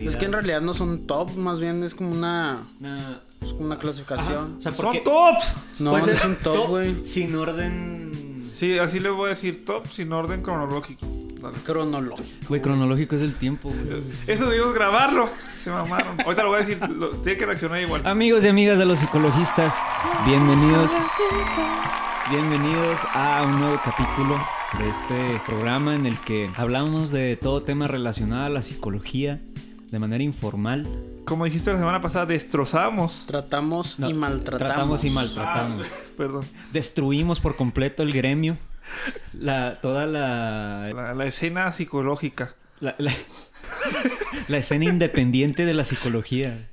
Es que en realidad no son top, más bien es como una, Una- es como una clasificación. O sea, Son tops. No, ser es un top, güey. Sin orden. Sí, así les voy a decir top sin orden cronológico. Dale. Cronológico. Güey, cronológico es el tiempo, güey. Eso debimos grabarlo. Se mamaron. Ahorita lo voy a decir. lo- tiene que reaccionar igual. Amigos y amigas de los psicologistas, bienvenidos. Bienvenidos a un nuevo capítulo de este programa en el que hablamos de todo tema relacionado a la psicología de manera informal. Como dijiste la semana pasada, destrozamos. Tratamos No, y maltratamos. Tratamos y maltratamos. Perdón. Destruimos por completo el gremio. La, toda la, La, la escena psicológica. la, la- la escena independiente de la psicología.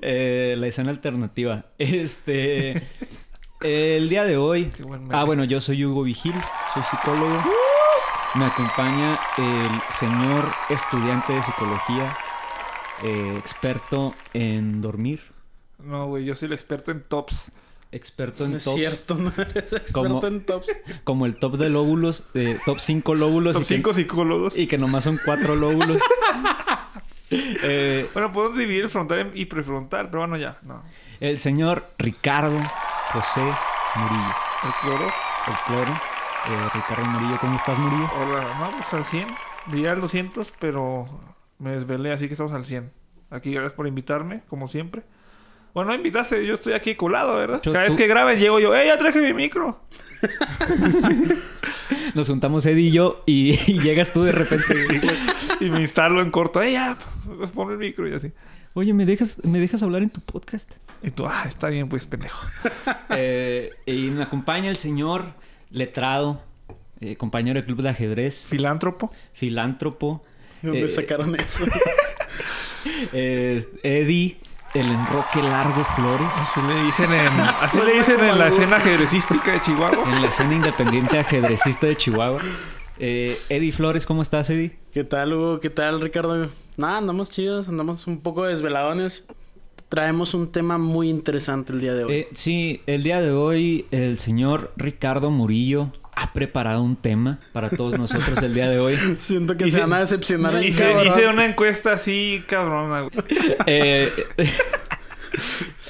Eh, la escena alternativa. Este. El día de hoy. Ah, bueno, yo soy Hugo Vigil, soy psicólogo. Me acompaña el señor estudiante de psicología, eh, experto en dormir, No, güey, yo soy el experto en tops. experto en No es tops, cierto, no eres experto Como- en tops. como el top de lóbulos, eh, top 5 lóbulos Top y, que, 5 psicólogos. y que nomás son 4 lóbulos. Eh, Bueno, podemos dividir frontal y prefrontal, pero bueno, ya. No. el señor Ricardo José Murillo, El cloro. el cloro. Eh, Ricardo Murillo, ¿cómo estás, Murillo? Hola, no, pues al 100. Diría al 200, pero me desvelé, así que estamos al 100. Aquí, gracias por invitarme, como siempre. Bueno, no invitaste, yo estoy aquí colado, ¿verdad? Yo- Cada vez que grabes llego yo, ¡eh, ya traje mi micro! Nos juntamos Eddie y yo y, y llegas tú de repente. Y me instalo en corto, ¡eh, ya! Pues pon el micro y así. Oye, ¿me dejas, ¿me dejas hablar en tu podcast? Y tú, ah, está bien, pues, pendejo. Eh, y me acompaña el señor letrado, eh, compañero del club de ajedrez, Filántropo. filántropo, ¿De dónde Eh, sacaron eso? eh, Eddie, el enroque largo Flores, Así le dicen en, así le dicen en la escena ajedrecística de Chihuahua. en la escena independiente ajedrecista de Chihuahua. Eh, Eddie Flores, ¿cómo estás, Eddie? ¿Qué tal, Hugo? ¿Qué tal, Ricardo? Nada, andamos chidos, andamos un poco desveladones. Traemos un tema muy interesante el día de hoy. Eh, sí, el día de hoy el señor Ricardo Murillo ha preparado un tema para todos nosotros el día de hoy. Siento que hice- se van a decepcionar. Hice, hice una encuesta así, cabrona. Eh,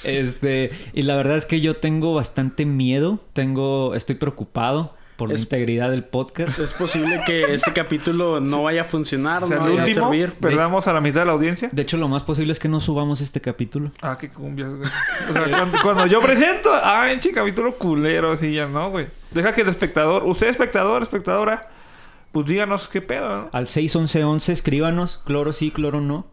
este, y la verdad es que yo tengo bastante miedo, tengo, estoy preocupado por la integridad del podcast. Es posible que este capítulo no vaya a funcionar, O sea, no el vaya a servir. perdamos a la mitad de la audiencia. De hecho, lo más posible es que no subamos este capítulo. Ah, qué cumbias, güey. O sea, cuando, cuando yo presento, ah, en capítulo culero, así ya no, güey. Deja que el espectador, usted espectador, espectadora, pues díganos qué pedo, ¿no? Al 61111 escríbanos, cloro sí, cloro no.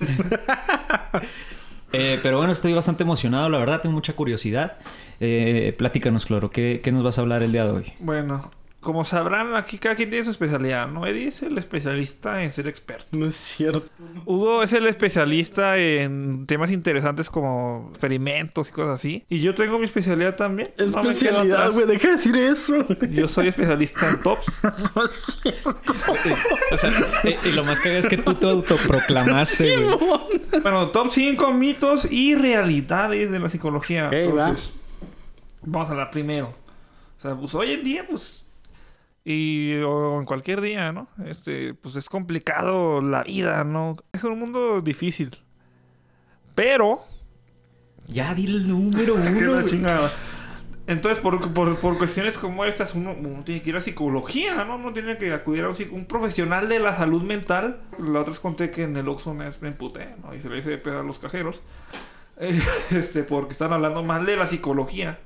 Eh, pero bueno, estoy bastante emocionado, la verdad, tengo mucha curiosidad. Eh, platícanos, Cloro, ¿qué, ¿qué nos vas a hablar el día de hoy? Bueno, como sabrán, aquí cada quien tiene su especialidad, ¿no? Eddie es el especialista en ser experto. No es cierto. Hugo es el especialista en temas interesantes como experimentos y cosas así. Y yo tengo mi especialidad también. No Especialidad, güey, deja de decir eso. Yo soy especialista en tops. No es cierto. O sea, eh, y lo más que es que tú te autoproclamaste, güey. Bueno, top 5 mitos y realidades de la psicología. Ok, Entonces, vamos a hablar primero. O sea, pues hoy en día, pues. Y o en cualquier día, ¿no? Este, pues es complicado la vida, ¿no? Es un mundo difícil. Pero. Ya di el número uno. chingada. Entonces, por, por, por cuestiones como estas, uno, uno tiene que ir a psicología, ¿no? Uno tiene que acudir a un, un profesional de la salud mental. La otra vez conté que en el Oxxo me, me emputé, ¿no? Y se le hice de pedo a los cajeros. Eh, este, porque están hablando mal de la psicología.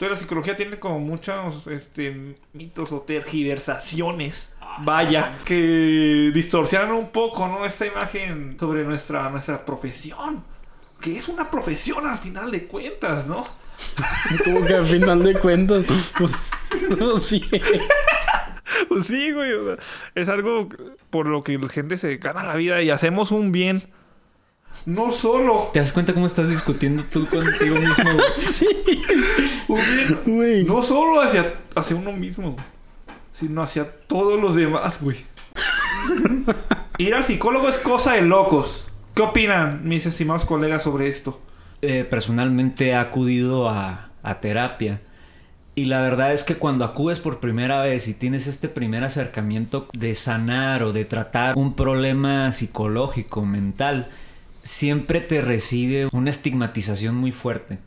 Entonces, la psicología tiene como muchos este, mitos o tergiversaciones. Vaya, que distorsionan un poco, ¿no? Esta imagen sobre nuestra, nuestra profesión. Que es una profesión al final de cuentas, ¿no? Como que al final de cuentas. No, sí. Pues sí, güey. o sea, es algo por lo que la gente se gana la vida y hacemos un bien. No solo ¿Te das cuenta cómo estás discutiendo tú contigo mismo? Sí. Güey. no solo hacia, hacia uno mismo, sino hacia todos los demás, güey. Ir al psicólogo es cosa de locos. ¿Qué opinan mis estimados colegas sobre esto? Eh, personalmente he acudido a, a terapia Y la verdad es que cuando acudes por primera vez y tienes este primer acercamiento de sanar o de tratar un problema psicológico, mental, siempre te recibe una estigmatización muy fuerte.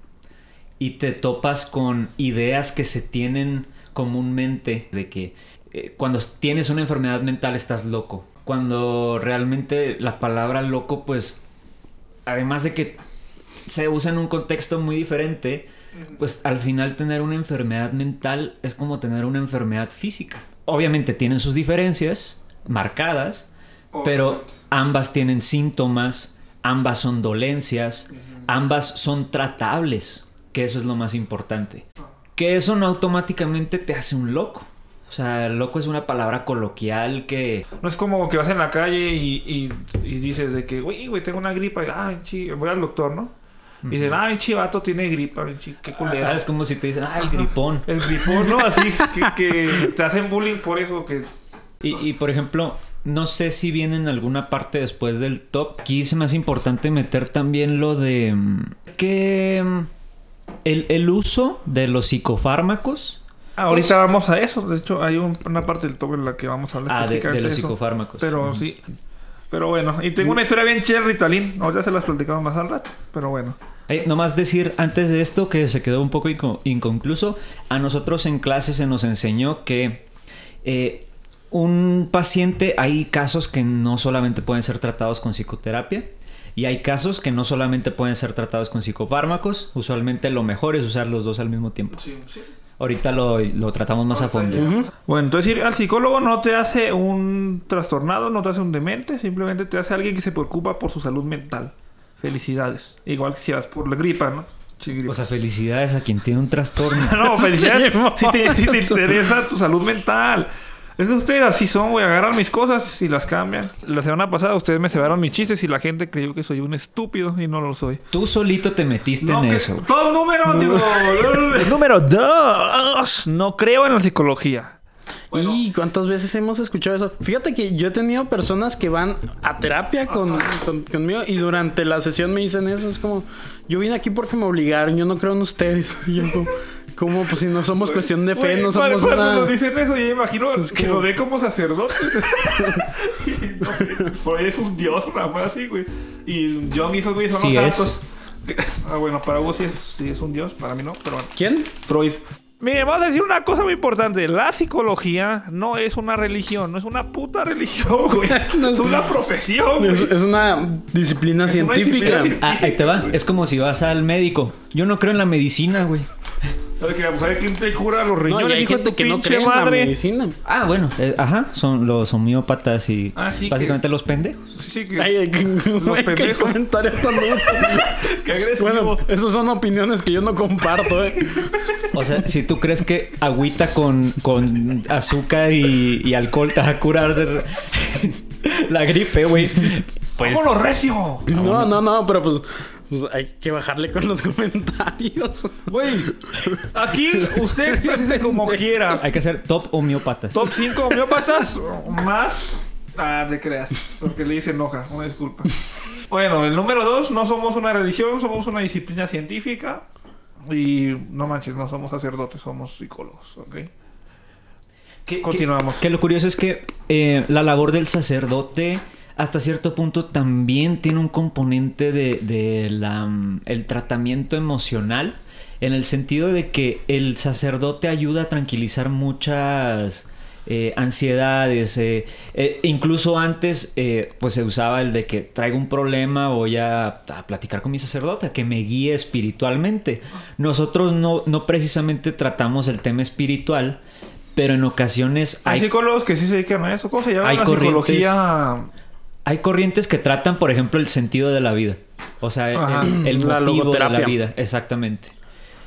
Y te topas con ideas que se tienen comúnmente de que eh, cuando tienes una enfermedad mental estás loco. Cuando realmente la palabra loco, pues, además de que se usa en un contexto muy diferente, pues al final tener una enfermedad mental es como tener una enfermedad física. Obviamente tienen sus diferencias marcadas, pero ambas tienen síntomas, ambas son dolencias, ambas son tratables, que eso es lo más importante. Que eso no automáticamente te hace un loco. O sea, loco es una palabra coloquial que... No es como que vas en la calle y, y, y dices de que, güey, güey, tengo una gripa. Y, ah, chi, voy al doctor, ¿no? Y dicen, ah, el chivato tiene gripa, qué. Ah, es como si te dicen, ah, el gripón. El gripón, ¿no? Así que, que te hacen bullying por eso que... Y, y, por ejemplo, no sé si viene en alguna parte después del top. Aquí es más importante meter también lo de mm, que mm, el, el uso de los psicofármacos. Ah, ahorita vamos a eso. De hecho, hay un- una parte del top en la que vamos a hablar Ah, de, los eso. psicofármacos. Pero sí. Pero bueno, y tengo una historia bien chida Ritalin. Ahora se las platicamos más al rato. Pero bueno. Eh, nomás decir antes de esto que se quedó un poco inco- inconcluso, a nosotros en clase se nos enseñó que eh, un paciente, hay casos que no solamente pueden ser tratados con psicoterapia y hay casos que no solamente pueden ser tratados con psicofármacos, usualmente lo mejor es usar los dos al mismo tiempo. Ahorita lo, lo tratamos más a fondo. Bueno, entonces ir al psicólogo no te hace un trastornado, no te hace un demente, simplemente te hace alguien que se preocupa por su salud mental. Felicidades. Igual que si vas por la gripa, ¿no? Sí, gripa. O sea, felicidades a quien tiene un trastorno. no, felicidades Sí, si, te, si te interesa tu salud mental. Es que ustedes así son, güey. Agarran mis cosas y las cambian. La semana pasada ustedes me cebaron mis chistes y la gente creyó que soy un estúpido y no lo soy. Tú solito te metiste en que- eso. Todo número, digo. número dos. No creo en la psicología. ¿Y cuántas veces hemos escuchado eso? Fíjate que yo he tenido personas que van a terapia con, con- conmigo y durante la sesión me dicen eso. Es como, yo vine aquí porque me obligaron, yo no creo en ustedes. Y yo como, ¿cómo? Pues si no somos cuestión de fe, Güey, no cuando- somos cuando una... nos dicen eso, yo imagino Es que como- lo ve como sacerdotes. No, por ahí es un dios, nada más así, güey. Y John y esos güeyes son Sí los es. santos. Ah, bueno, para vos sí es, sí es un dios, para mí no, pero bueno. ¿Quién? Freud. Mire, vamos a decir una cosa muy importante. La psicología no es una religión, no es una puta religión, güey. No es es una una- profesión, güey. Es, es una disciplina Es una científica. disciplina Ah, ahí te va. Es como si vas al médico. Yo no creo en la medicina, güey. ¿Sabes que, pues, ¿sabe quién te cura los No, riñones, y hay hijo de gente tu que no pinche cree en la madre? medicina. Ah, bueno, eh, ajá, son los homeópatas y Ah, sí, básicamente los pendejos. Sí, que, Ay, qué, güey, qué pendejos. comentario tan que agresivo. Bueno, esas son opiniones que yo no comparto, eh. O sea, si tú crees que agüita con, con azúcar y, y alcohol te va a curar la gripe, güey. Pues ¡Vámonos, recio! No, no, no, pero pues, pues hay que bajarle con los comentarios. Güey, aquí usted exprésese como quiera. hay que hacer top homeópatas. Top 5 homeópatas más. Ah, te creas. Porque le hice enoja. Una disculpa. Bueno, el número 2, no somos una religión, somos una disciplina científica. Y no manches, no somos sacerdotes, somos psicólogos, ¿ok? Que- Continuamos. Que, que lo curioso es que eh, la labor del sacerdote hasta cierto punto también tiene un componente de, de la, mm, el tratamiento emocional en el sentido de que el sacerdote ayuda a tranquilizar muchas eh, ansiedades. eh, eh, incluso antes pues se usaba el de que traigo un problema, voy a, a platicar con mi sacerdote, que me guíe espiritualmente. Nosotros no, no precisamente tratamos el tema espiritual, pero en ocasiones Hay hay, psicólogos que sí se dedican a eso. ¿Cómo se llama hay la psicología? Hay corrientes que tratan, por ejemplo, el sentido de la vida. O sea, el- Ajá. el, el La motivo de la vida. Exactamente.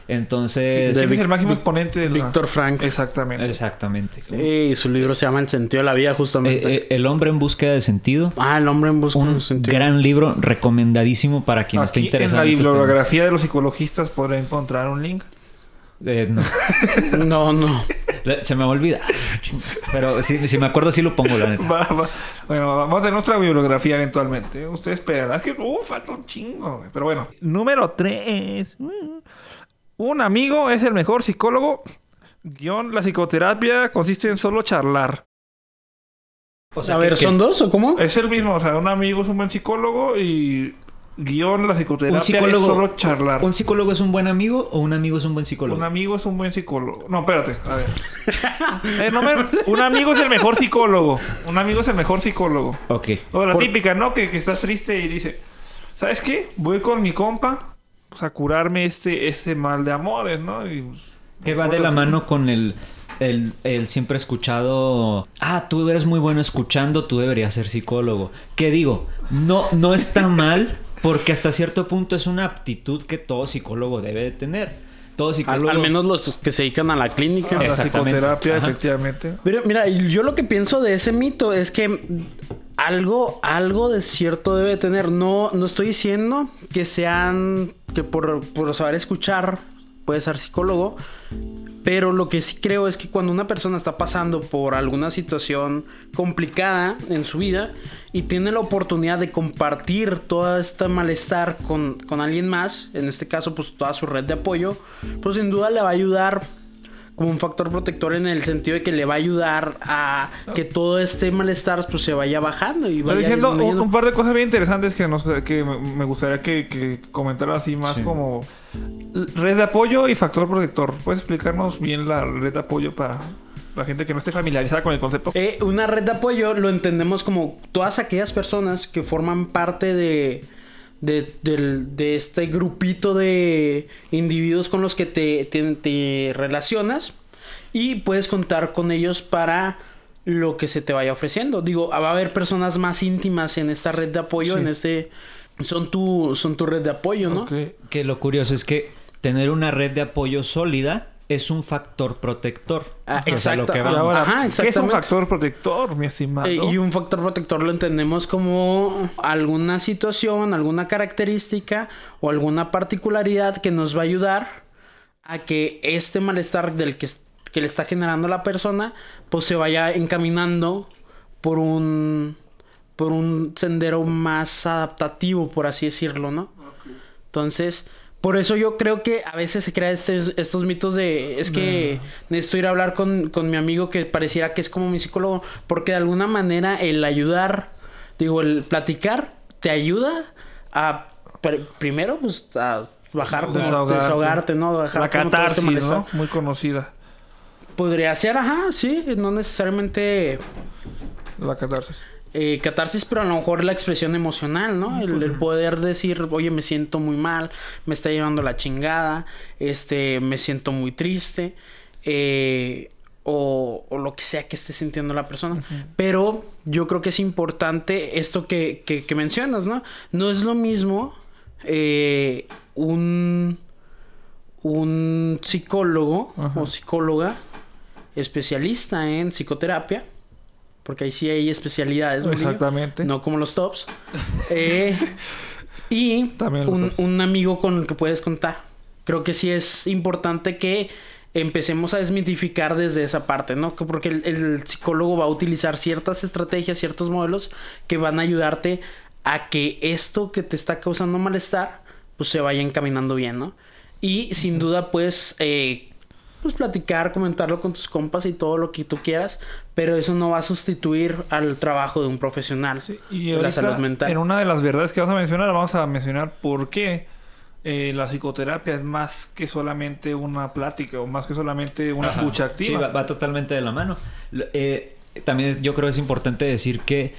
Entonces... Vic- el máximo exponente de la- Víctor Frank. Exactamente. Exactamente. Y su libro se llama El sentido de la vida, justamente. Eh, eh, el hombre en búsqueda de sentido. ah, el hombre en busca de Un sentido. gran libro recomendadísimo para quien esté Aquí interesado la en temas. bibliografía de los psicologistas podrá encontrar un link. Eh, no. No, no. Se me va a olvidar. Pero si, si me acuerdo, sí lo pongo, la neta. Va, va. Bueno, vamos a hacer nuestra bibliografía eventualmente. Ustedes esperan. Es que, uh, falta un chingo. güey. Pero bueno. Número 3. Un amigo es el mejor psicólogo Guión, la psicoterapia consiste en solo charlar. O a ver, ¿son dos o cómo? Es el mismo, o sea, un amigo es un buen psicólogo y guion, la psicoterapia Un psicólogo- es solo charlar. ¿Un psicólogo es un buen amigo o un amigo es un buen psicólogo? Un amigo es un buen psicólogo. No, espérate, a ver. Eh, no me- Un amigo es el mejor psicólogo. Un amigo es el mejor psicólogo. Ok. O la Por- típica, ¿no? Que, que estás triste y dice, ¿sabes qué? Voy con mi compa pues, a curarme este, este mal de amores, ¿no? Y, pues, Que va de la mano con el, el, el siempre escuchado. Ah, tú eres muy bueno escuchando, tú deberías ser psicólogo. ¿Qué digo? No, no está mal, porque hasta cierto punto es una aptitud que todo psicólogo debe de tener. Todo psicólogo. al menos los que se dedican a la clínica. a la psicoterapia, Ajá. efectivamente. Pero mira, yo lo que pienso de ese mito es que algo, algo de cierto debe tener. No, no estoy diciendo que sean, que por, por saber escuchar puede ser psicólogo. Pero lo que sí creo es que cuando una persona está pasando por alguna situación complicada en su vida y tiene la oportunidad de compartir todo este malestar con, con alguien más, en este caso pues toda su red de apoyo, pues sin duda le va a ayudar como un factor protector en el sentido de que le va a ayudar a que todo este malestar pues se vaya bajando y Estoy vaya diciendo un, par de cosas bien interesantes que, nos, que me me gustaría que, que comentara así más Sí. como red de apoyo y factor protector. ¿Puedes explicarnos bien la red de apoyo para la gente que no esté familiarizada con el concepto? Eh, una red de apoyo lo entendemos como todas aquellas personas que forman parte de, de, del- de este grupito de individuos con los que te, te- te relacionas y puedes contar con ellos para lo que se te vaya ofreciendo. Digo, va a haber personas más íntimas en esta red de apoyo, Sí. en este... Son tu, son tu red de apoyo, ¿no? Que lo curioso es que tener una red de apoyo sólida es un factor protector. Ah, O sea, lo exacto. que Y vamos. ahora, Ajá, ¿qué es un factor protector, mi estimado? Eh, y un factor protector lo entendemos como alguna situación, alguna característica o alguna particularidad que nos va a ayudar a que este malestar del que, que le está generando la persona, pues se vaya encaminando por un por un sendero más adaptativo, por así decirlo, ¿no? Entonces, por eso yo creo que a veces se crean estos mitos de es que necesito ir a hablar con, con mi amigo que pareciera que es como mi psicólogo, porque de alguna manera el ayudar, digo, el platicar te ayuda a pr- primero pues a bajar como Desahogarte. desahogarte, ¿no? Bajar la este catarsis. ¿no? Muy conocida. Podría ser, ajá, sí, no necesariamente La catarsis. Eh, catarsis, pero a lo mejor la expresión emocional, ¿no? El, el poder decir, oye, me siento muy mal, me está llevando la chingada, este, me siento muy triste, eh, o, o lo que sea que esté sintiendo la persona. Pero yo creo que es importante esto que, que, que mencionas, ¿no? No es lo mismo eh, un, un psicólogo Ajá. o psicóloga especialista en psicoterapia, porque ahí sí hay especialidades, Exactamente. no como los tops. Eh, y También los un, tops. un amigo con el que puedes contar. Creo que sí es importante que empecemos a desmitificar desde esa parte, ¿no? Que Porque el, el psicólogo va a utilizar ciertas estrategias, ciertos modelos que van a ayudarte a que esto que te está causando malestar, pues se vaya encaminando bien, ¿no? Y sin duda, pues, eh, pues platicar, comentarlo con tus compas y todo lo que tú quieras, pero eso no va a sustituir al trabajo de un profesional Sí, y de la salud mental. En una de las verdades que vamos a mencionar, vamos a mencionar por qué eh, la psicoterapia es más que solamente una plática o más que solamente una Ajá. escucha Sí, activa. va, va totalmente de la mano. Eh, también yo creo que es importante decir que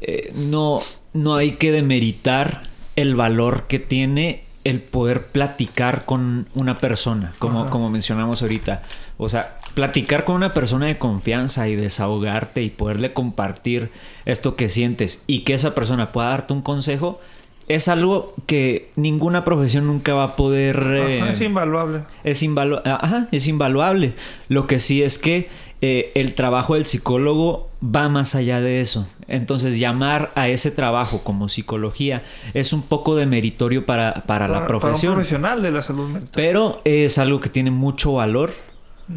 eh, no, no hay que demeritar el valor que tiene el poder platicar con una persona, como, Ajá. como mencionamos ahorita. O sea, platicar con una persona de confianza y desahogarte y poderle compartir esto que sientes y que esa persona pueda darte un consejo es algo que ninguna profesión nunca va a poder... Ajá, eh, es invaluable. es, invalu- Ajá, es invaluable. Lo que sí es que eh, el trabajo del psicólogo va más allá de eso. Entonces, llamar a ese trabajo como psicología es un poco de meritorio para, para, la Para- profesión. Para un profesional de la salud mental. Pero es algo que tiene mucho valor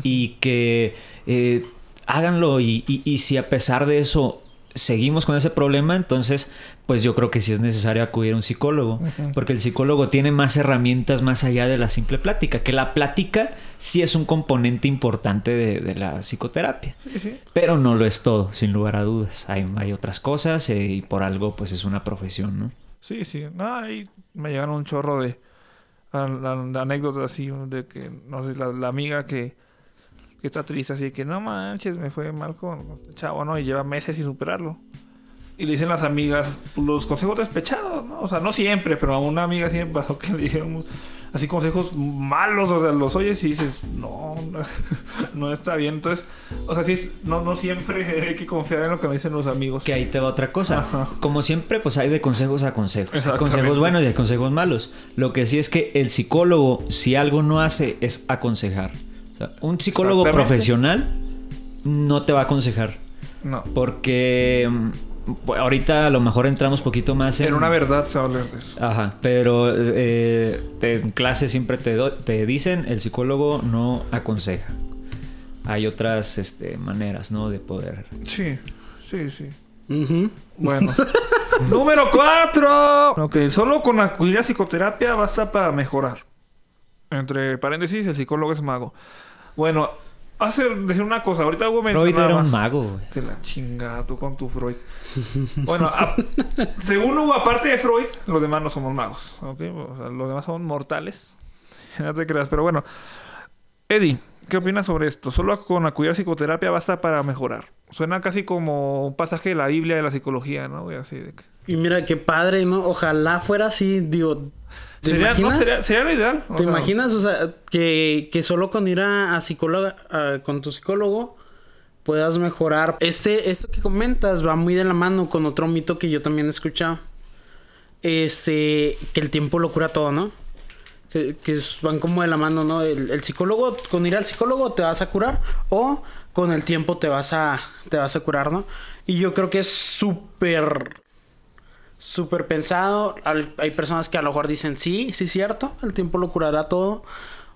y que eh, háganlo y, y- y si a pesar de eso seguimos con ese problema, entonces pues yo creo que sí es necesario acudir a un psicólogo, porque el psicólogo tiene más herramientas más allá de la simple plática, que la plática sí es un componente importante de, de la psicoterapia, Sí, sí. pero no lo es todo, sin lugar a dudas. Hay, hay otras cosas eh, y por algo pues es una profesión, ¿no? Sí, sí. No, ahí me llegaron un chorro de anécdotas así, de que, no sé, la, la amiga que, que está triste, así que no manches, me fue mal con este chavo, ¿no? Y lleva meses sin superarlo. Y le dicen las amigas los consejos despechados, ¿no? O sea, no siempre, pero a una amiga siempre pasó que le dijeron así consejos malos, o sea, los oyes y dices, no, no, no está bien. Entonces, o sea, sí, es- no, no siempre hay que confiar en lo que me dicen los amigos. Que ahí te va otra cosa. Ajá. Como siempre, pues hay de consejos a consejos. Hay consejos buenos y hay consejos malos. Lo que sí es que el psicólogo, si algo no hace, es aconsejar. O sea, un psicólogo profesional no te va a aconsejar. No. Porque mm, pues, ahorita a lo mejor entramos poquito más en... En una verdad se habla de eso. Ajá, pero eh, en clase siempre te, do- te dicen el psicólogo no aconseja. Hay otras este, maneras, ¿no? De poder... Sí, sí, sí. Ujú. Bueno. Número 4. Ok, solo con acudir a psicoterapia basta para mejorar. Entre paréntesis, el psicólogo es mago. Bueno, hace decir una cosa. Ahorita Hugo Freud mencionaba... era un mago, güey. Que la chingada, tú con tu Freud. Bueno, a- según Hugo, aparte de Freud, los demás no somos magos. ¿ok? O sea, los demás son mortales. No te creas, pero bueno. Eddie, ¿qué opinas sobre esto? Solo con acudir a psicoterapia basta para mejorar. Suena casi como un pasaje de la Biblia de la psicología, ¿no? Así de que... Y mira qué padre, ¿no? Ojalá fuera así, digo. ¿Te Sería, no, imaginas? sería, sería lo ideal. ¿Te sea, imaginas? O sea, que, que solo con ir a, a psicóloga, a- con tu psicólogo puedas mejorar. Este, esto que comentas va muy de la mano con otro mito que yo también he escuchado. Este, que el tiempo lo cura todo, ¿no? Que, que es- van como de la mano, ¿no? El, el psicólogo, con ir al psicólogo te vas a curar o con el tiempo te vas a, te vas a curar, ¿no? Y yo creo que es súper súper pensado. Hay personas que a lo mejor dicen, sí, sí, cierto, el tiempo lo curará todo.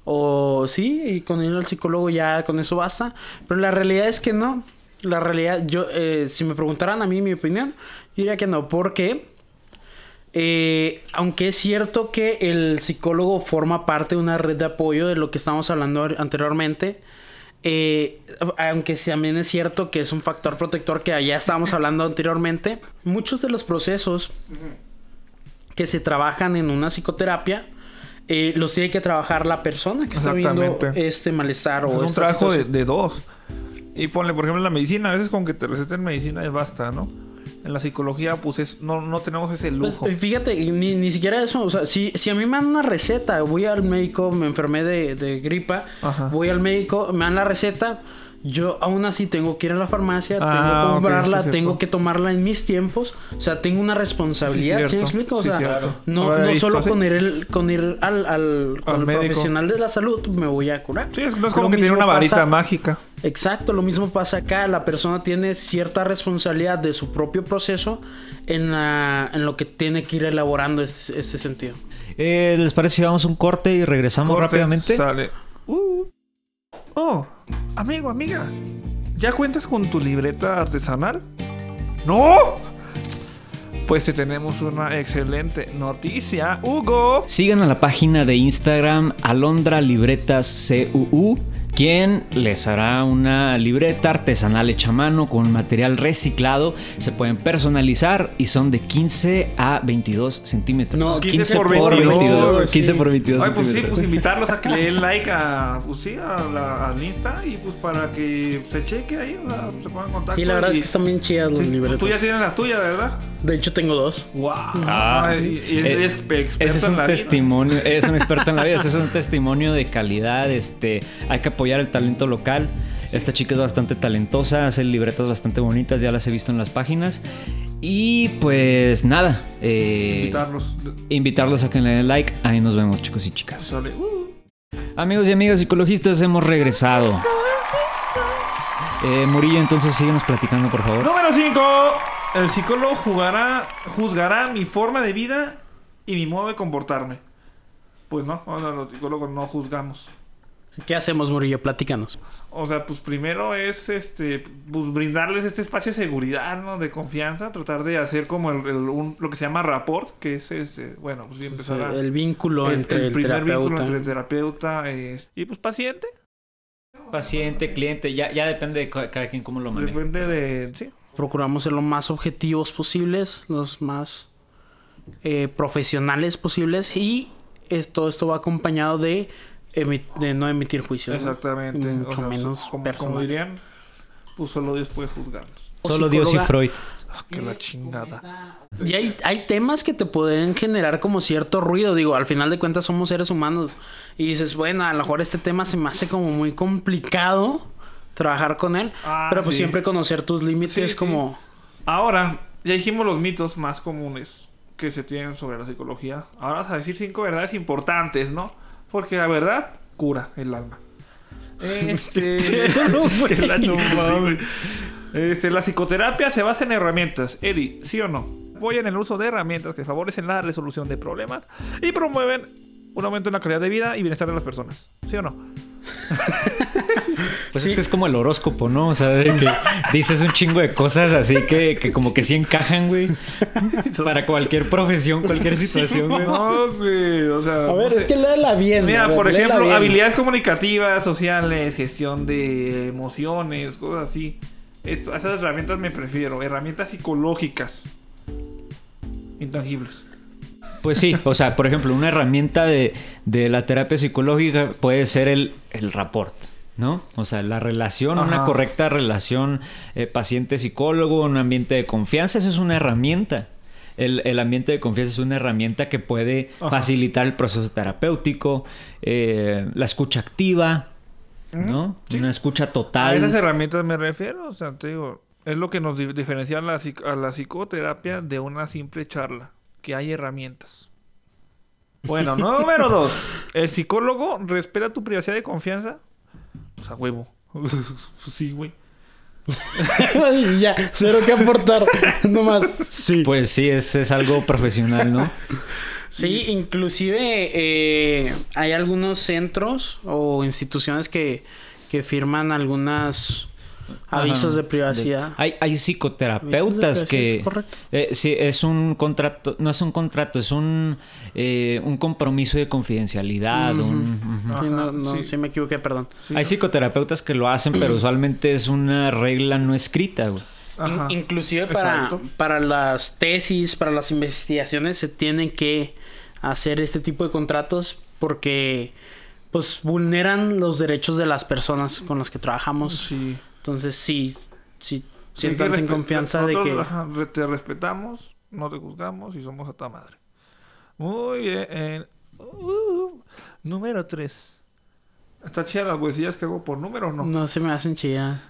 O sí, y con ir al psicólogo ya con eso basta. Pero la realidad es que no. La realidad, yo, eh, si me preguntaran a mí mi opinión, yo diría que no. Porque, eh, aunque es cierto que el psicólogo forma parte de una red de apoyo de lo que estamos hablando anteriormente, eh, aunque también es cierto que es un factor protector que ya estábamos hablando anteriormente, muchos de los procesos que se trabajan en una psicoterapia eh, los tiene que trabajar la persona que está viendo este malestar o Es un trabajo de, dos. Y ponle, por ejemplo, la medicina, a veces con que te receten medicina ya basta, ¿no? En la psicología, pues es, no, no tenemos ese Pues, lujo. fíjate, ni, ni siquiera eso. O sea, si, si a mí me dan una receta, voy al médico, me enfermé de, de gripa, Ajá. voy al médico, me dan la receta. Yo aún así tengo que ir a la farmacia, Ah, tengo que comprarla, sí, tengo que tomarla en mis tiempos. O sea, tengo una responsabilidad. Sí, ¿Sí, me cierto. explico? O sea, no, No visto solo con ir, con ir al, al, con el profesional de la salud me voy a curar. Sí, es, no es Lo como que tiene una varita pasa- mágica. Exacto, lo mismo pasa acá. La persona tiene cierta responsabilidad de su propio proceso en, la- en lo que tiene que ir elaborando este, este sentido. Eh, ¿Les parece si vamos a un corte y regresamos Corte, rápidamente? Sale. Uh. Oh, amigo, amiga. ¿Ya cuentas con tu libreta artesanal? ¡No! Pues te tenemos una excelente noticia, Hugo. Sigan a la página de Instagram Alondra Libretas CUU, quien les hará una libreta artesanal hecha a mano con material reciclado. Se pueden personalizar y son de 15 a 22 centímetros. No, 15 por 22, 15 sí. por 22 Ay, pues sí, centímetros. pues invitarlos a que le den like a, pues sí, a la, al Insta y pues para que se cheque ahí, o sea, se pongan en contacto. Sí, la verdad y- es que están bien chidas los sí, libretos. Tú ya tienes la tuya, ¿verdad? De hecho, tengo dos. ¡Wow! Ah, y, y eh, eres experto Ese es en un la vida. testimonio, es un experto en la vida, ese es un testimonio de calidad, este, hay que apoyar el talento local. Esta chica es bastante talentosa, hace libretas bastante bonitas, ya las he visto en las páginas. Y pues nada, eh, Invitarlos. invitarlos a que le den like. Ahí nos vemos, chicos y chicas. Uh. Amigos y amigas psicologistas, hemos regresado. Eh, Murillo, entonces síguenos platicando, por favor. Número 5. El psicólogo jugará, juzgará mi forma de vida y mi modo de comportarme. Pues no, ahora los psicólogos no juzgamos. ¿Qué hacemos, Murillo? Platícanos. O sea, pues primero es este pues brindarles este espacio de seguridad, ¿no? De confianza, tratar de hacer como el, el- un- lo que se llama rapport, que es este, bueno, pues empezar a- el vínculo el- entre el el, primer vínculo terapeuta. entre el terapeuta y pues paciente, Paciente, cliente, ya, ya depende de ca- cada quien cómo lo maneja. depende de, sí, Procuramos ser lo más objetivos posibles, los más eh, profesionales posibles y es- todo esto va acompañado de, de no emitir juicios. ¿no? exactamente, o Mucho sea, menos como, como dirían, pues solo Dios puede juzgarnos. O Solo Dios y. Freud. Ah, que la chingada. Y hay, hay temas que te pueden generar como cierto ruido. Digo, al final de cuentas somos seres humanos. Y dices, bueno, a lo mejor este tema se me hace como muy complicado trabajar con él. Ah, pero pues sí. siempre conocer tus límites Sí, sí. como... Ahora, ya dijimos los mitos más comunes que se tienen sobre la psicología. Ahora vamos a decir cinco verdades importantes, ¿no? Porque la verdad cura el alma. Este. la. Este, la psicoterapia se basa en herramientas. Eddie, ¿sí o no? Apoyan el uso de herramientas que favorecen la resolución de problemas y promueven un aumento en la calidad de vida y bienestar de las personas. ¿Sí o no? Pues Sí. es que es como el horóscopo, ¿no? O sea, de que dices un chingo de cosas así que, que como que sí encajan, güey. Para cualquier profesión, cualquier situación, güey. No, güey. O sea. A no ver, sé. es que léela bien. Mira, ver, por ejemplo, bien. habilidades comunicativas, sociales, gestión de emociones, cosas así. Esto, a esas herramientas me prefiero. Herramientas psicológicas. Intangibles. Pues sí, o sea, por ejemplo, una herramienta de, de la terapia psicológica puede ser el, el rapport, ¿no? O sea, la relación, una correcta relación eh, paciente-psicólogo, un ambiente de confianza, eso es una herramienta. El, el ambiente de confianza es una herramienta que puede Ajá. facilitar el proceso terapéutico, eh, la escucha activa, ¿no? Sí. Una escucha A esas total. herramientas me refiero. O sea, te digo, es lo que nos di- diferencia a la, a la psicoterapia de una simple charla. Que hay herramientas. Bueno, número dos. El psicólogo respeta tu privacidad y confianza. O sea, huevo. sí, güey. ya, cero que aportar. Nomás, sí. Pues sí, es, es algo profesional, ¿no? Sí, inclusive eh, hay algunos centros o instituciones que, que firman algunas avisos Ajá. de privacidad. Hay, hay psicoterapeutas que... es correcto. eh, sí, es un contrato, no es un contrato, es un, eh, un compromiso de confidencialidad. Un-. Sí, Ajá, no, no, sí. sí me equivoqué, perdón. Sí, Hay ¿no? psicoterapeutas que lo hacen, pero usualmente es una regla no escrita, güey. Ajá. In- inclusive para, para las tesis, para las investigaciones, se tienen que hacer este tipo de contratos porque pues vulneran los derechos de las personas con las que trabajamos. Sí. Entonces sí, sí, sientan en confianza de que... te respetamos, no te juzgamos y somos a tu madre. Muy bien. Uh, número 3. ¿Está chida las poesías que hago por número o no? No se me hacen chidas.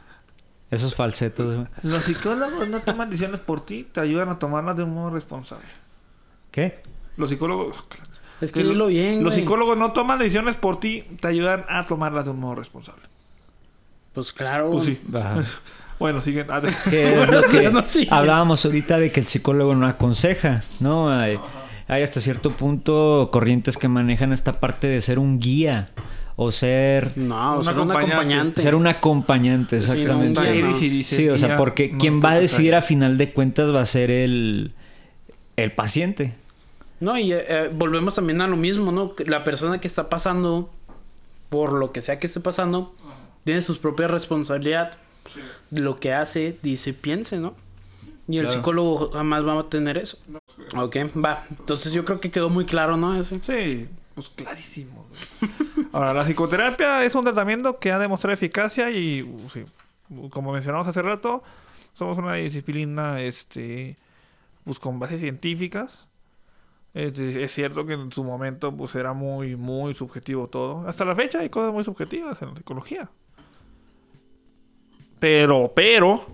Esos falsetos. Los psicólogos no toman decisiones por ti, te ayudan a tomarlas de un modo responsable. ¿Qué? Los psicólogos... Es que que lo- bien, Los güey. psicólogos no toman decisiones por ti, te ayudan a tomarlas de un modo responsable. Pues claro. Pues sí. Ajá. Bueno, siguen. Ah, es lo que No, sí. hablábamos ahorita de que el psicólogo no aconseja, ¿no? Hay, hay hasta cierto punto corrientes que manejan esta parte de ser un guía o ser No, Un o sea, un acompañante. ser un acompañante, exactamente. no. dice, Sí, o sea, porque no quien va a decidir a final de cuentas va a ser el, el paciente. No, y eh, eh, volvemos también a lo mismo, ¿no? La persona que está pasando, por lo que sea que esté pasando, tiene sus propias responsabilidades de lo que hace, dice, piense, ¿no? Y el psicólogo jamás va a tener eso. Ok, va. Entonces yo creo que quedó muy claro, ¿no? Eso. Sí, pues clarísimo. Ahora, la psicoterapia es un tratamiento que ha demostrado eficacia y, uh, sí, como mencionamos hace rato, somos una disciplina este, pues, con bases científicas. Es, es cierto que en su momento pues era muy, muy subjetivo todo. Hasta la fecha hay cosas muy subjetivas en la psicología. Pero, pero,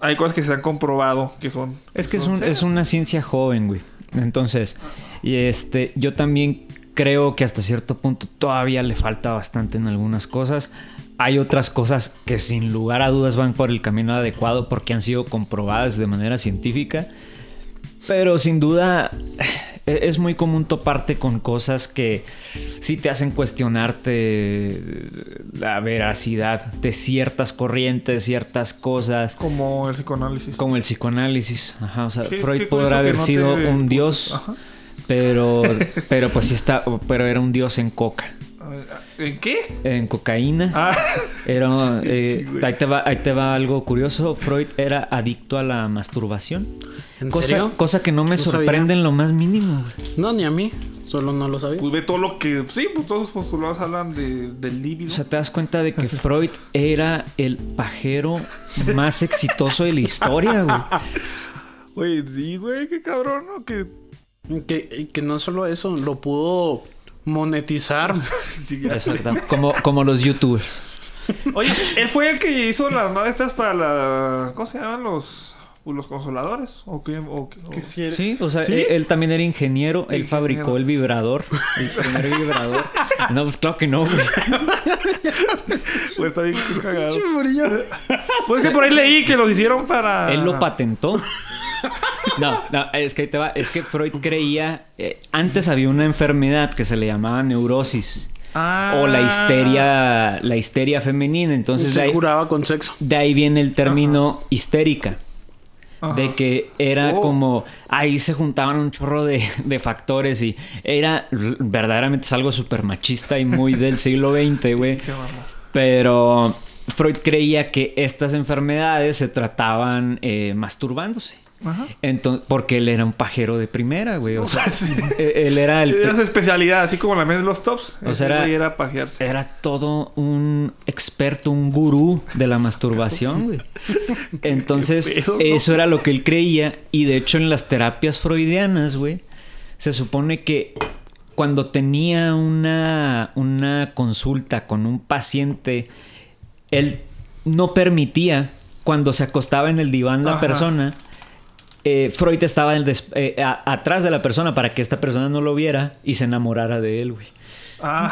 hay cosas que se han comprobado que son... Es que es, son un- serias. es una ciencia joven, güey. Entonces, y este, yo también creo que hasta cierto punto todavía le falta bastante en algunas cosas. Hay otras cosas que sin lugar a dudas van por el camino adecuado porque han sido comprobadas de manera científica. Pero sin duda es muy común toparte con cosas que sí te hacen cuestionarte la veracidad de ciertas corrientes, ciertas cosas. Como el psicoanálisis. Como el psicoanálisis. Ajá, o sea, ¿Qué- Freud qué podrá haber no sido te- un dios, Ajá. pero, pero pues sí está, pero era un dios en coca. ¿En qué? En cocaína. Ah, Era, eh, Sí, ahí, te va, ahí te va algo curioso. Freud era adicto a la masturbación. ¿En Cosa, serio? cosa que no me No sabía. sorprende en lo más mínimo. güey. No, ni a mí. Solo no lo sabía. pues ve todo lo que. Sí, pues todos sus postulados hablan de, del líbido. O sea, te das cuenta de que Freud era el pajero más exitoso de la historia, güey. Güey, sí, güey, qué cabrón, ¿no? Que. Que, que no solo eso, lo pudo monetizar. Exacto. Como, como los youtubers. Oye, él fue el que hizo las madres para la. ¿Cómo se llaman los. los consoladores? ¿O qué? O, qué- o- Sí, o sea, ¿Sí? Él, él también era ingeniero. Él fabricó el vibrador. El primer vibrador. No, pues claro que no, güey. Pues está bien cagado. Pues que por ahí leí que los hicieron para. Él lo patentó. No, no, es que te va. Es que Freud creía. eh, antes había una enfermedad que se le llamaba neurosis. Ah. O la histeria. La histeria femenina. Entonces de se ahí, curaba con sexo. de ahí viene el término histérica. Ajá. De que era Oh. como. Ahí se juntaban un chorro de, de factores y era. Verdaderamente es algo súper machista y muy del siglo XX, güey. Pero Freud creía que estas enfermedades se trataban eh, masturbándose. Ajá. Entonces, porque él era un pajero de primera, güey. O sea, eh, él era el. Era su especialidad, así como la mes de los tops. O sea, era- era pajearse. Era todo un experto, un gurú de la masturbación, güey. Entonces, eso era lo que él creía. Y de hecho, en las terapias freudianas, güey, se supone que cuando tenía una, una consulta con un paciente, él no permitía, cuando se acostaba en el diván la Ajá. persona, eh, Freud estaba en el des- eh, a- atrás de la persona para que esta persona no lo viera y se enamorara de él, güey. Ah.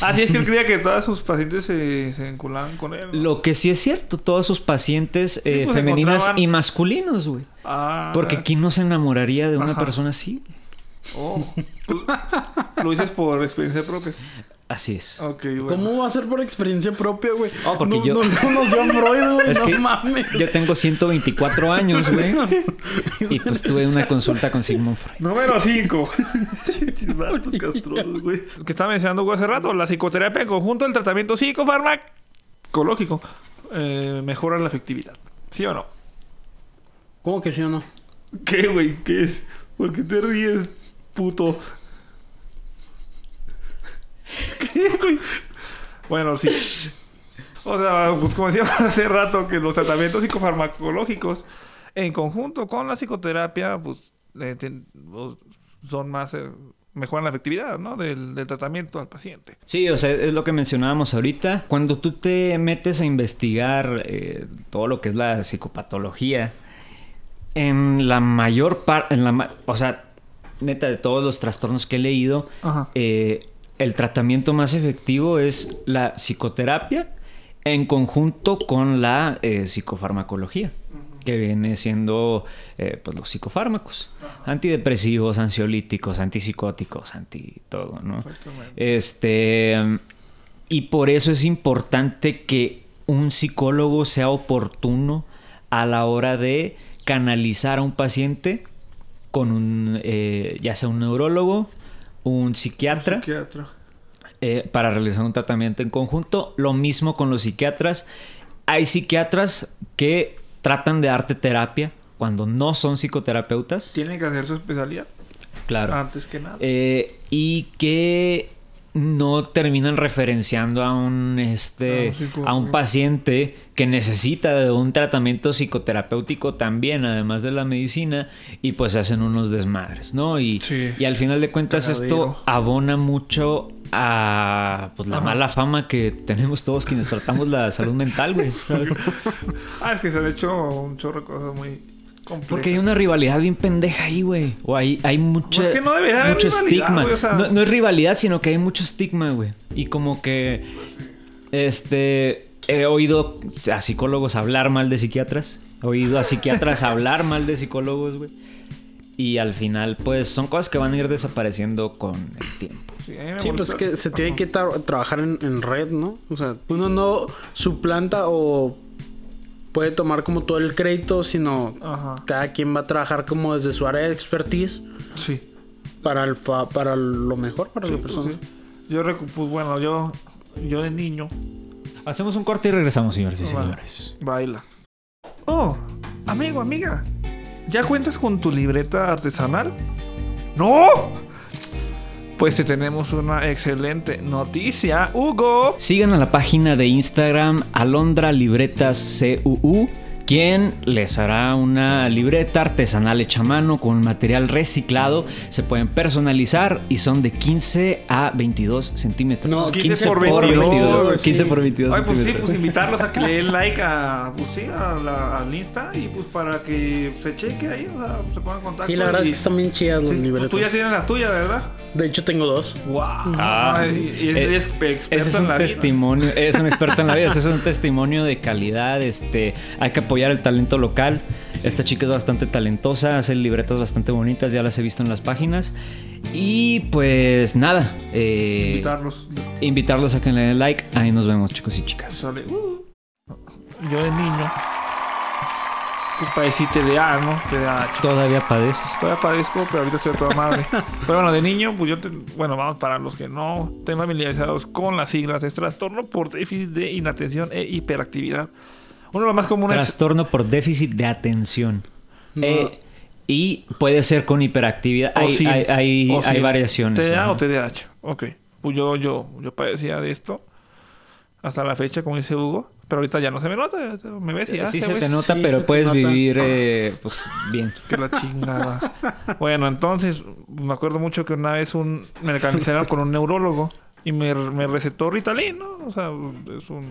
Así es que él creía que todas sus pacientes se, se vinculaban con él. ¿no? Lo que sí es cierto, todos sus pacientes eh, pues, femeninas encontraban- y masculinos, güey. Ah. Porque ¿quién no se enamoraría de una Ajá. persona así? Oh. Lo dices por experiencia propia. Así es. Ok, bueno. ¿Cómo va a ser por experiencia propia, güey? Oh, porque no, yo- no conoció a Freud, güey. Es no que mames. yo tengo 124 años, güey. Y pues tuve una consulta con Sigmund Freud. Número 5. que estaba mencionando güey, hace rato. La psicoterapia en conjunto del tratamiento psicofarmacológico eh, mejora la efectividad. ¿Sí o no? ¿Cómo que sí o no? ¿Qué, güey? ¿Qué es? ¿Por qué te ríes, puto? ¿Qué, güey? Bueno, sí. O sea, pues como decíamos hace rato, que los tratamientos psicofarmacológicos en conjunto con la psicoterapia, pues, eh, ten- pues, son más... eh, mejoran la efectividad, ¿no? Del, del tratamiento al paciente. Sí, o sea, es lo que mencionábamos ahorita. Cuando tú te metes a investigar eh, todo lo que es la psicopatología, en la mayor parte, ma- o sea, neta, de todos los trastornos que he leído, eh, el tratamiento más efectivo es la psicoterapia en conjunto con la eh, psicofarmacología, que viene siendo eh, pues, los psicofármacos, antidepresivos, ansiolíticos, antipsicóticos, anti todo, ¿no? Exactamente. Este, y por eso es importante que un psicólogo sea oportuno a la hora de canalizar a un paciente con un, eh, ya sea un neurólogo, un psiquiatra, Psiquiatra. eh, para realizar un tratamiento en conjunto. Lo mismo con los psiquiatras. Hay psiquiatras que tratan de darte terapia cuando no son psicoterapeutas. Tienen que hacer su especialidad Claro. antes que nada. Eh, y que no terminan referenciando a un este a un paciente que necesita de un tratamiento psicoterapéutico también además de la medicina y pues hacen unos desmadres no y, Sí. y al final de cuentas esto abona mucho a pues la Ajá. mala fama que tenemos todos quienes tratamos la salud mental güey Ah, es que se han hecho un chorro de cosas muy complejas. Porque hay una rivalidad bien pendeja ahí, güey. O hay, hay mucha, Pues que no debería haber mucho rivalidad, estigma. güey, o sea- no, no es rivalidad, sino que hay mucho estigma, güey. Y como que, este, he oído a psicólogos hablar mal de psiquiatras. He oído a psiquiatras hablar mal de psicólogos, güey. Y al final, pues son cosas que van a ir desapareciendo con el tiempo. Sí, Sí, pues molesta. que se tiene que tra- trabajar en, en red, ¿no? O sea, uno no suplanta o puede tomar como todo el crédito, sino Ajá. cada quien va a trabajar como desde su área de expertise Sí. para el fa- para lo mejor para Sí, la pues, persona. sí. Yo, recu- pues bueno, yo, yo de niño Hacemos un corte y regresamos, señores y señores. baila. Oh, amigo, amiga. ¿Ya cuentas con tu libreta artesanal? ¡No! Pues te tenemos una excelente noticia, Hugo. Sigan a la página de Instagram Alondra Libretas CUU, quien les hará una libreta artesanal hecha a mano con material reciclado. Se pueden personalizar y son de 15 a 22 centímetros. No, 15 por 22, 15 sí. por 22 Ay, pues sí, pues invitarlos a que le den like a, pues sí, a la- al Insta y pues para que se cheque ahí, o sea, se pongan en contacto. Sí, la verdad es y- que están bien chidas las Sí, libretas. Tú ya tienes la tuya, ¿verdad? De hecho, tengo dos. ¡Wow! Ah, y, y eh, es es en un vida. testimonio, es un experto en la vida, ese es un testimonio de calidad, este, hay que apoyar el talento local. Esta chica es bastante talentosa, hace libretas bastante bonitas, ya las he visto en las páginas. Y pues nada, eh, Invitarlos. invitarlos a que le den like. Ahí nos vemos, chicos y chicas. Sale, uh. Yo de niño, pues padecí TDA, ¿no? TDAH. Todavía padeces. Todavía padezco, pero ahorita estoy a toda madre. Pero bueno, de niño, pues yo, te- bueno, vamos para los que no estén familiarizados con las siglas, es trastorno por déficit de inatención e hiperactividad. Uno de los más comunes Trastorno por déficit de atención. No. Eh, y puede ser con hiperactividad. O Hay, sí, hay, hay- o sí. hay variaciones. TDA ajá. o TDAH. Ok. Pues yo, yo, yo padecía de esto hasta la fecha, como dice Hugo. Pero ahorita ya no se me nota. Me ves y ya Sí se te nota, sí pero puedes nota. vivir eh, pues bien. Que la chingada. bueno, entonces, me acuerdo mucho que una vez un, me canalizaron con un neurólogo y me, me recetó Ritalin, ¿no? O sea, es un,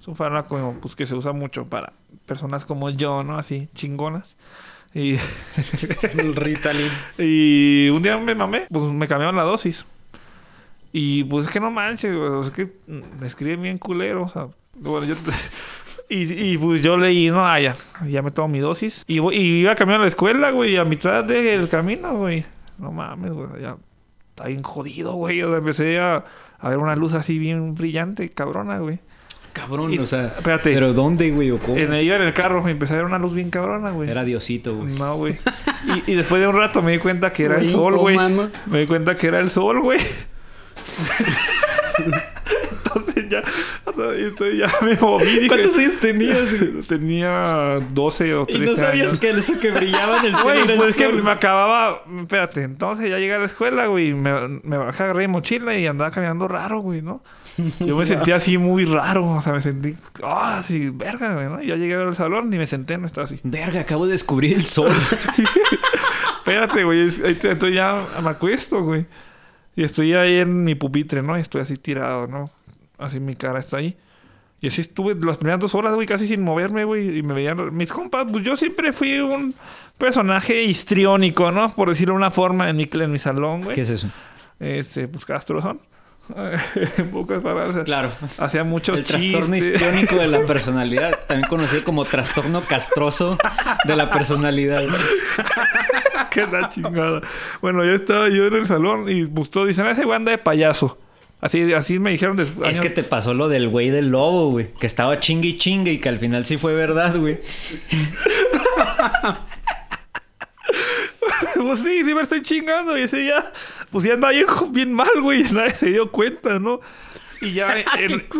es un fármaco pues, que se usa mucho para personas como yo, ¿no? Así, chingonas. Y, El Ritalin. y un día me mamé, pues me cambiaron la dosis. Y pues es que no manches, es que me escriben bien culero, o sea, bueno, yo... Y, y pues yo leí, no, ah, ya, ya me tomo mi dosis. Y, iba caminando a la escuela, güey, a mitad del camino, güey. No mames, güey, ya está bien jodido, güey. O sea, empecé a, a ver una luz así bien brillante, cabrona, güey. Cabrón, Y- o sea. espérate. ¿Pero dónde, güey? ¿O cómo? En, iba en el carro, me empecé a ver una luz bien cabrona, güey. Era Diosito, güey. No, güey. Y, y después de un rato me di cuenta que era el sol, güey. Me di cuenta que era el sol, güey. Entonces ya, entonces ya me moví. Dije, ¿Cuántos años tenías? Tenía 12 o 13 Y no sabías años. que eso que brillaba en el cielo Güey, pues es que me acababa... Espérate, entonces ya llegué a la escuela, güey. Me, me bajé, agarré mi mochila y andaba caminando raro, güey, ¿no? Yo me sentía así muy raro. O sea, me sentí... Ah, sí, verga, güey, ¿no? Ya llegué al salón y me senté, no estaba así. Verga, acabo de descubrir el sol. Espérate, güey. es- ahí te- Estoy ya me acuesto, güey. Y estoy ahí en mi pupitre, ¿no? Y estoy así tirado, ¿no? Así mi cara está ahí. Y así estuve las primeras dos horas, güey, casi sin moverme, güey. Y me veían mis compas. Pues yo siempre fui un personaje histriónico, ¿no? Por decirlo de una forma, en mi, en mi salón, güey. ¿Qué es eso? Este, pues castrozón. en pocas palabras. Claro. Hacía muchos El trastorno histriónico de la personalidad, también conocido como trastorno castroso de la personalidad. Qué la chingada. Bueno, yo estaba yo en el salón y pues todos dicen, "Ah, ese güey anda de payaso. Así, así me dijeron después. Es que te pasó lo del güey del lobo, güey. Que estaba chingue y chingue y que al final sí fue verdad, güey. Pues sí, sí me estoy chingando. Y ese día, pues ya andaba bien, bien mal, güey. y Nadie se dio cuenta, ¿no? Y ya en,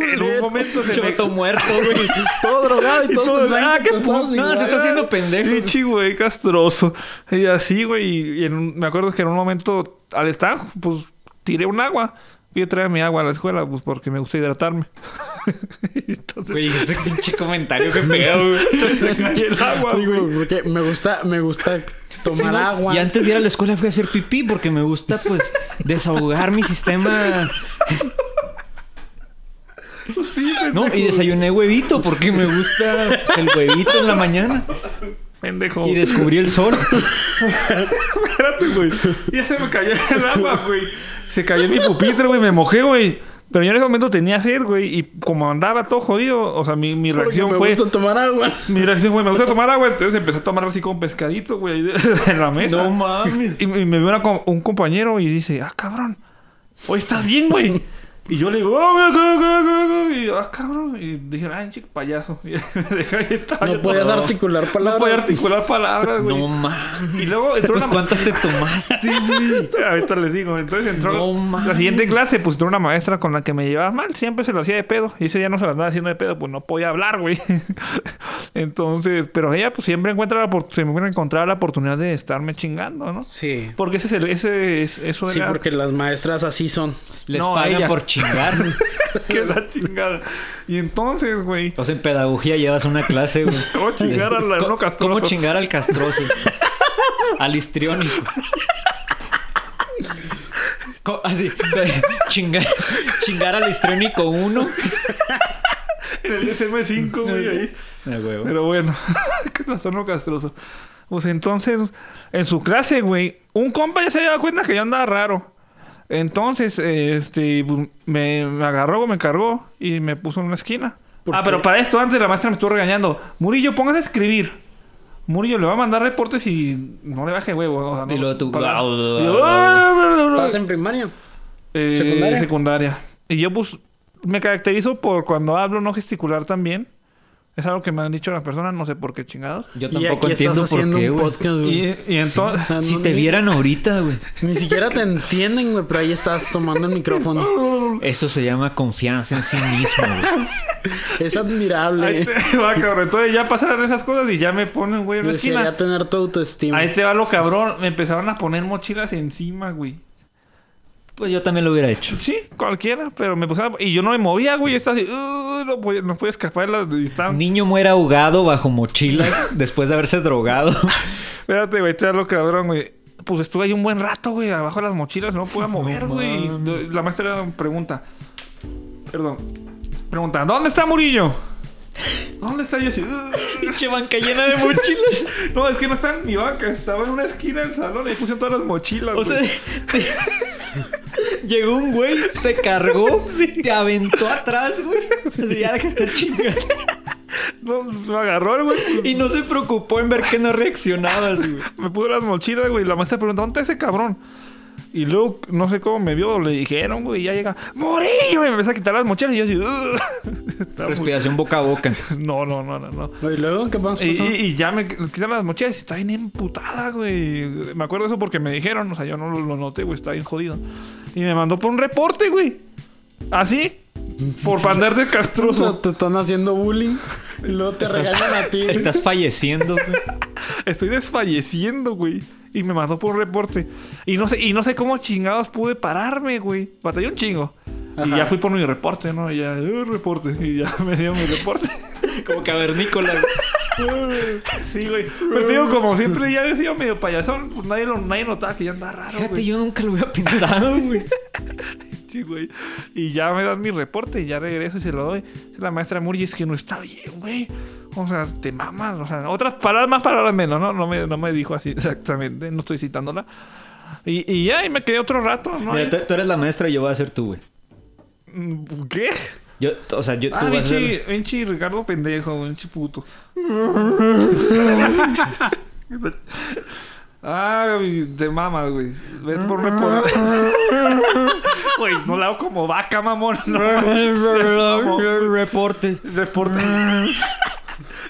en un momento se me... Choto muerto, güey. Todo drogado y Y todo. todo, ah, qué puto. No, se está haciendo pendejo. Pinche güey, castroso. Y así, güey. Y en un- me acuerdo que en un momento, al estar, pues tiré un agua. Yo traía mi agua a la escuela, pues porque me gusta hidratarme. Entonces, Güey, ese pinche comentario que pedo, güey. entonces el agua, Digo, güey. porque me gusta, me gusta tomar agua. Y antes de ir a la escuela fui a hacer pipí porque me gusta, pues, desahogar mi sistema. Sí, No, y desayuné huevito porque me gusta pues, el huevito en la mañana. pendejo. Y descubrí el sol. Espérate, güey. Ya se me cayó el agua, güey. Se cayó en mi pupitre, güey. Me mojé, güey. Pero yo en ese momento tenía sed, güey, y como andaba todo jodido, o sea, mi, mi reacción me fue... gusta tomar agua. Mi reacción fue, me gusta tomar agua, entonces empecé a tomar así con pescadito, güey, en la mesa. No mames. Y, y me vio una un compañero y dice, ah, cabrón, hoy estás bien, güey. Y yo le digo, oh, güey, güey, güey, güey, güey", y yo, ah, cabrón. Y dije, ay, chico, payaso. Y me dejé ahí estaba No podías todo- articular palabras. No podía articular palabras, güey. No mames. Y luego entró Pues una... cuántas te tomaste, güey. Ahorita les digo. Entonces entró No la siguiente clase, pues entró una maestra con la que me llevaba mal. Siempre se lo hacía de pedo. Y ese día no se la andaba haciendo de pedo, pues no podía hablar, güey. Entonces, pero ella pues siempre encuentra la, me encontrar la oportunidad de estarme chingando, ¿no? Sí. Porque ese es el, ese es, eso Sí, era porque las maestras así son. Les No, pagan ella. por chingar. que la chingada. Y entonces, güey, O sea, en pedagogía llevas una clase, güey. ¿Cómo chingar al castroso? ¿Cómo chingar al castroso? al histriónico. Co- Así, chingar, chingar al histriónico 1. en el SM5, güey, ahí. Pero bueno, qué trastorno castroso. Pues entonces, en su clase, güey, un compa ya se había dado cuenta que yo andaba raro. Entonces, este, pues, me, me agarró, me cargó y me puso en una esquina. ¿Por Ah, qué? pero para esto antes la maestra me estuvo regañando. Murillo, póngase a escribir. Murillo le va a mandar reportes y no le baje huevo. o sea, no- Y luego tú- "Ah, ¿Estás en primaria? eh, ¿Secundaria? secundaria. Y yo, pues, me caracterizo por cuando hablo no gesticular también. Es algo que me han dicho las personas, no sé por qué chingados. Yo tampoco entiendo por qué, güey. Y, y entonces... O sea, Si no- te ni- vieran ahorita, güey. Ni siquiera te entienden, güey, pero ahí estás tomando el micrófono. Eso se llama confianza en sí mismo, güey. Es admirable. Ahí te va, cabrón. Entonces ya pasaron esas cosas y ya me ponen, güey, en la esquina. tener tu autoestima. Ahí te va lo cabrón. Me empezaron a poner mochilas encima, güey. Pues yo también lo hubiera hecho. Sí, cualquiera, pero me pusieron... Y yo no me movía, güey. Estaba así... "Uh, no, podía, no podía escapar de las distancias. Niño muere ahogado bajo mochilas después de haberse drogado. Espérate, güey, te da lo cabrón, güey. Pues estuve ahí un buen rato, güey, abajo de las mochilas, no podía mover, güey. La maestra pregunta. Perdón. Pregunta, ¿dónde está Murillo? ¿Dónde está? "Ugh". Pinche banca llena de mochilas. No, es que no está en mi banca, estaba en una esquina del salón y puse todas las mochilas. O sea, te- llegó un güey, te cargó, te aventó atrás, güey. Sea, ya deja de estar chingando. No, me agarró, güey. Y no se preocupó en ver que no reaccionabas, güey. Me puso las mochilas, güey. La maestra preguntó, ¿dónde está ese cabrón? Y luego, no sé cómo me vio, le dijeron, güey, y ya llega, ¡Morillo! Y me empecé a quitar las mochilas y yo así, Respiración boca a boca. No, no, no, no, no. ¿Y luego qué más Y, pasó? y- y ya me quitaron las mochilas y está bien emputada, güey. Me acuerdo de eso porque me dijeron, o sea, yo no lo, lo noté, güey, está bien jodido. Y me mandó por un reporte, güey. Así, por andar de O sea, castroso. te están haciendo bullying y luego te Estás- regañan a ti. güey. Estás falleciendo, güey. Estoy desfalleciendo, güey. Y me mandó por un reporte. Y no sé, y no sé cómo chingados pude pararme, güey. Batallé un chingo. Y ya fui por mi reporte, ¿no? Y ya, eh, reporte. Y ya me dio mi reporte. Como cavernícola. sí, güey. Pero digo, como siempre ya he sido medio payasón, pues nadie, lo, nadie notaba que ya anda raro, Fíjate, güey. yo nunca lo hubiera pensado, güey. Sí, güey. Y ya me dan mi reporte y ya regreso y se lo doy. La maestra Muri es que no está bien, güey. O sea, te mamas. O sea, otras palabras, más palabras menos, ¿no? No me, no me dijo así exactamente. No estoy citándola. Y, y ya, y me quedé otro rato, ¿no? Mira, tú, tú eres la maestra y yo voy a ser tú, güey. Mm, ¿Qué? Yo, o sea, yo, tú Ah, vas a ser... Vinci, Vinci Ricardo pendejo, Vinci puto. Ah, güey, te mamas, güey. Vete por reporte. Güey, no la hago como vaca, mamón. No, mamón. Reporte. Reporte.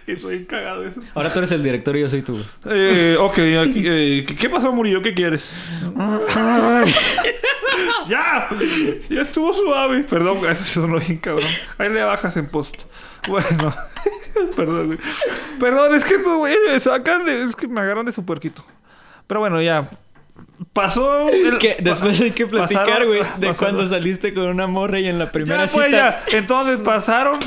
que bien cagado eso. Ahora tú eres el director y yo soy tú. Eh, ok, aquí, eh, ¿qué pasó, Murillo? ¿Qué quieres? ¡Ya! Ya estuvo suave. Perdón, eso sonó bien cabrón. Ahí le bajas en post. Bueno, perdón, güey. Perdón, es que estos güey me sacan de. Es que me agarran de su puerquito. Pero bueno, ya. Pasó. el- Que después hay que platicar, güey, de pasaron- cuando saliste con una morra y en la primera ya, pues, cita. ya. Entonces pasaron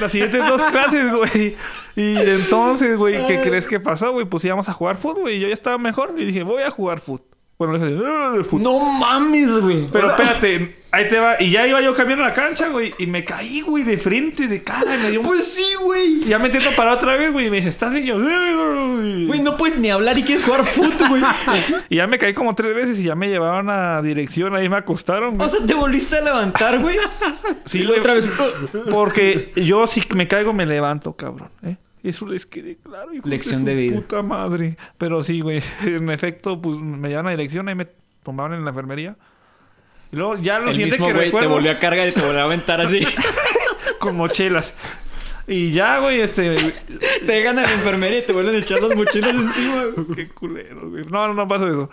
las siguientes dos clases, güey. Y entonces, güey, ¿qué crees que pasó, güey? Pues íbamos a jugar fútbol y yo ya estaba mejor. Y dije, voy a jugar fútbol. Bueno, le dije, "Ah, el fútbol". No mames, güey. Pero O sea, espérate, Ahí te va. Y ya iba yo cambiando la cancha, güey. Y me caí, güey, de frente, de cara. Y me dio un... Pues sí, güey. Y ya me intento parar otra vez, güey. Y me dice, ¿estás bien? Y yo, Güey, no puedes ni hablar y quieres jugar fútbol, güey. Y ya me caí como tres veces y ya me llevaron a dirección. Ahí me acostaron, güey. O sea, te volviste a levantar, güey. Sí, y otra vez. Porque yo si me caigo me levanto, cabrón. ¿eh? Eso les quede claro. hijo Lección su de vida. Puta madre. Pero sí, güey. En efecto, pues me llevaron a dirección. Ahí me tomaron en la enfermería. Y luego ya lo El siguiente mismo que güey te recuerdo... volvió a cargar y te volvió a aventar así. Con mochelas. Y ya, güey, este... te dejan a la enfermería y te vuelven a echar las mochilas encima. Qué culero, güey. No, no, no pasa eso.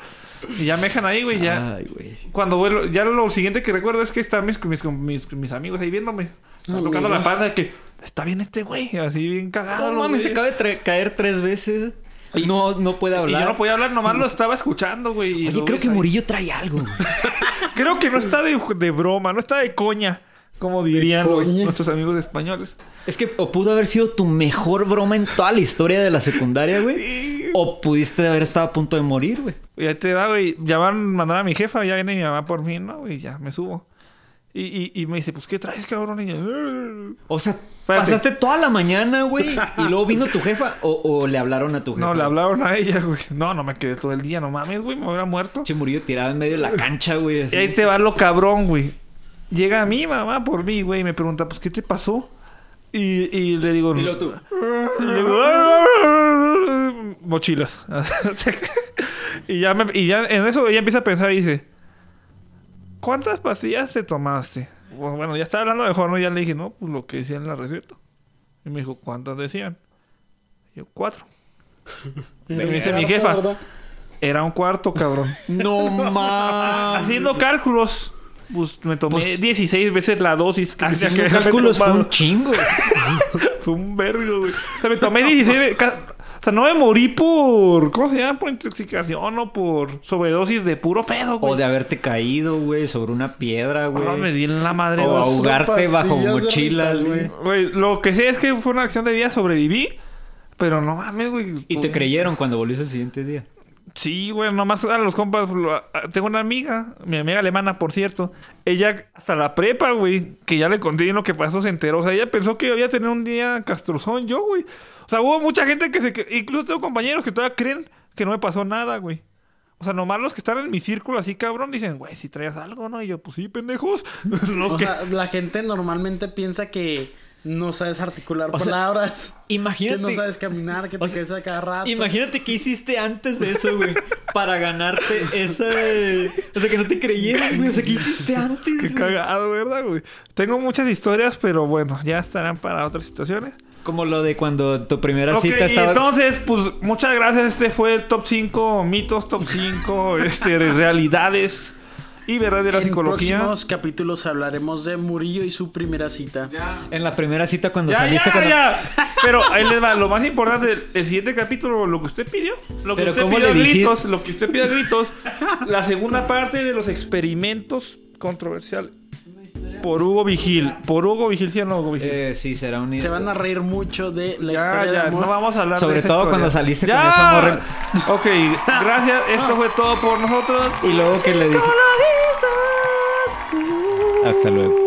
Y ya me dejan ahí, güey, ya. Ay, güey. Cuando vuelvo... Ya lo siguiente que recuerdo es que están mis, mis, mis, mis amigos ahí viéndome. Están tocando la pata de que... Está bien este güey. Así bien cagado. No mames, se acaba de caer tres veces. No, no puede Y hablar. yo no podía hablar, nomás lo estaba escuchando, güey. y Oye, creo que ahí. Murillo trae algo. Creo que no está de, de broma, no está de coña, como dirían los- nuestros amigos españoles. Es que o pudo haber sido tu mejor broma en toda la historia de la secundaria, güey. O pudiste haber estado a punto de morir, güey. Y ahí te va, güey. Ya van a mandar a mi jefa, ya viene mi mamá por mí, ¿no? Y ya me subo. Y, y, y me dice, pues, ¿qué traes, cabrón? Y yo, O sea, pasaste toda la mañana, güey, y luego vino tu jefa o, o le hablaron a tu jefa. no, le hablaron a ella, güey. No, no me quedé todo el día, no mames, güey, me hubiera muerto. Che Murillo tirado en medio de la cancha, güey. así. Y ahí te va lo cabrón, güey. Llega mi mamá por mí, güey, y me pregunta, pues, ¿qué te pasó? Y, y le digo... Y luego tú. Y le digo, mochilas. y, ya me- y ya en eso ella empieza a pensar y dice, ¿cuántas pastillas te tomaste? Pues, bueno, ya estaba hablando mejor, ¿no? Ya le dije, no, pues lo que decía en la receta. Y me dijo, ¿cuántas decían? Y yo, cuatro. Y me dice mi jefa, era un cuarto, cabrón. No mames. Haciendo cálculos, pues me tomé Pues- 16 veces la dosis. que Haciendo que cálculos fue un chingo. Fue un vergo, güey. O sea, me tomé 16... ve- ca- O sea, no me morí por... ¿Cómo se llama? Por intoxicación o por sobredosis de puro pedo, güey. O de haberte caído, güey, sobre una piedra, güey. No, me di en la madre. O ahogarte bajo mochilas, güey. Güey, lo que sé es que fue una acción de vida, sobreviví. Pero no mames, güey. Y te creyeron cuando volviste el siguiente día. Sí, güey, nomás a los compas. Tengo una amiga, mi amiga alemana, por cierto. Ella, hasta la prepa, güey, que ya le conté lo que pasó, se enteró. O sea, ella pensó que había tenido un día castrozón yo, güey. O sea, hubo mucha gente que se. Incluso tengo compañeros que todavía creen que no me pasó nada, güey. O sea, nomás los que están en mi círculo así, cabrón, dicen, güey, si traías algo, ¿no? Y yo, pues sí, pendejos. no, O que- sea, la gente normalmente piensa que no sabes articular O sea, palabras. Imagínate. Que no sabes caminar, que te caes a cada rato. Imagínate qué hiciste antes de eso, güey. Para ganarte esa. O sea, que no te creyeron, güey. O sea, ¿qué hiciste antes? Qué güey? cagado, ¿verdad, güey? Tengo muchas historias, pero bueno, ya estarán para otras situaciones. Como lo de cuando tu primera cita y estaba. entonces, pues muchas gracias. Este fue el top 5 mitos, top 5 este, realidades y verdad de la en psicología. próximos capítulos hablaremos de Murillo y su primera cita. En la primera cita cuando Ya, saliste ya, cuando- ya. Pero ahí les va. Lo más importante del el siguiente capítulo, lo que usted pidió. Lo que Pero usted ¿cómo pidió gritos. Lo que usted pidió gritos. la segunda parte de los experimentos controversiales. Por Hugo Vigil. Por Hugo Vigil, ¿sí o no, Hugo Vigil? Eh, sí, será un Se van a reír mucho de la Ya, historia de amor. no vamos a hablar Sobre de esa todo historia. cuando saliste con ¡Ya! esa morra. Ok, gracias. Esto fue todo por nosotros. Y luego que le dije. Hasta luego.